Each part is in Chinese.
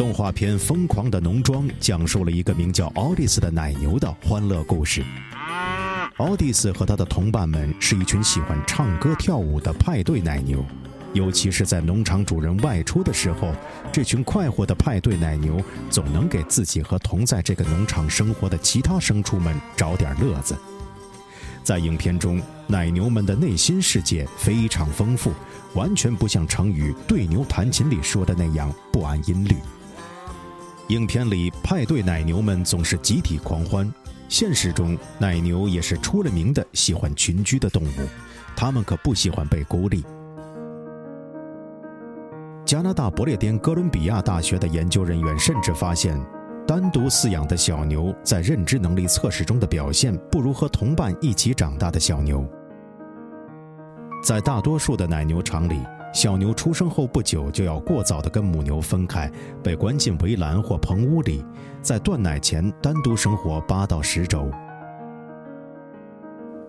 动画片《疯狂的农庄》讲述了一个名叫奥蒂斯的奶牛的欢乐故事。奥蒂斯和他的同伴们是一群喜欢唱歌跳舞的派对奶牛，尤其是在农场主人外出的时候，这群快活的派对奶牛总能给自己和同在这个农场生活的其他牲畜们找点乐子。在影片中，奶牛们的内心世界非常丰富，完全不像成语“对牛弹琴”里说的那样不安音律。影片里，派对奶牛们总是集体狂欢。现实中，奶牛也是出了名的喜欢群居的动物，它们可不喜欢被孤立。加拿大不列颠哥伦比亚大学的研究人员甚至发现，单独饲养的小牛在认知能力测试中的表现不如和同伴一起长大的小牛。在大多数的奶牛场里。小牛出生后不久就要过早地跟母牛分开，被关进围栏或棚屋里，在断奶前单独生活八到十周。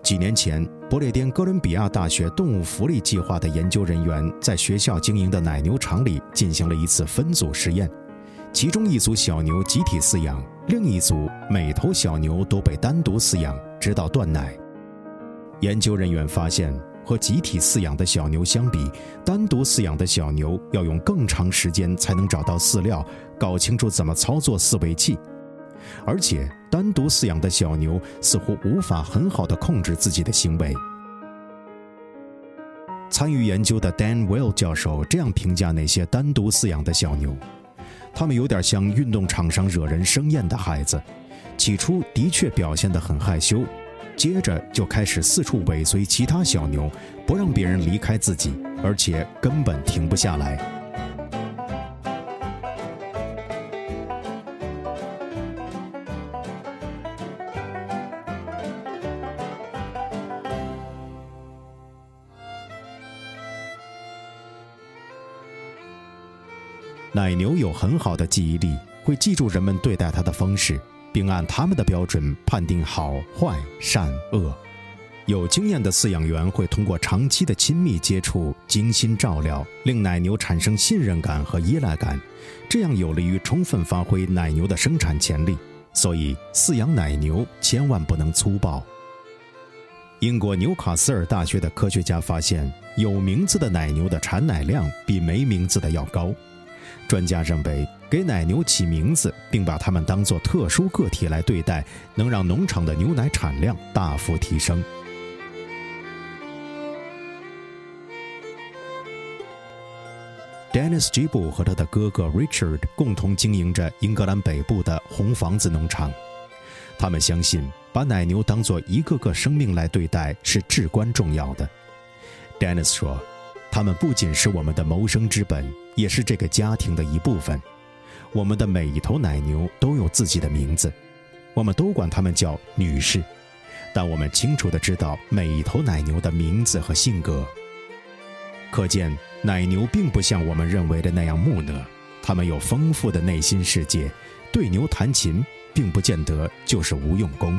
几年前，不列颠哥伦比亚大学动物福利计划的研究人员在学校经营的奶牛场里进行了一次分组实验，其中一组小牛集体饲养，另一组每头小牛都被单独饲养，直到断奶。研究人员发现。和集体饲养的小牛相比，单独饲养的小牛要用更长时间才能找到饲料，搞清楚怎么操作饲喂器，而且单独饲养的小牛似乎无法很好的控制自己的行为。参与研究的 Dan Will 教授这样评价那些单独饲养的小牛：他们有点像运动场上惹人生厌的孩子，起初的确表现得很害羞。接着就开始四处尾随其他小牛，不让别人离开自己，而且根本停不下来。奶牛有很好的记忆力，会记住人们对待它的方式。并按他们的标准判定好坏、善恶。有经验的饲养员会通过长期的亲密接触、精心照料，令奶牛产生信任感和依赖感，这样有利于充分发挥奶牛的生产潜力。所以，饲养奶牛千万不能粗暴。英国纽卡斯尔大学的科学家发现，有名字的奶牛的产奶量比没名字的要高。专家认为，给奶牛起名字，并把它们当作特殊个体来对待，能让农场的牛奶产量大幅提升。Dennis G. 布和他的哥哥 Richard 共同经营着英格兰北部的红房子农场。他们相信，把奶牛当作一个个生命来对待是至关重要的。Dennis 说。它们不仅是我们的谋生之本，也是这个家庭的一部分。我们的每一头奶牛都有自己的名字，我们都管它们叫女士。但我们清楚地知道每一头奶牛的名字和性格。可见，奶牛并不像我们认为的那样木讷，它们有丰富的内心世界。对牛弹琴，并不见得就是无用功。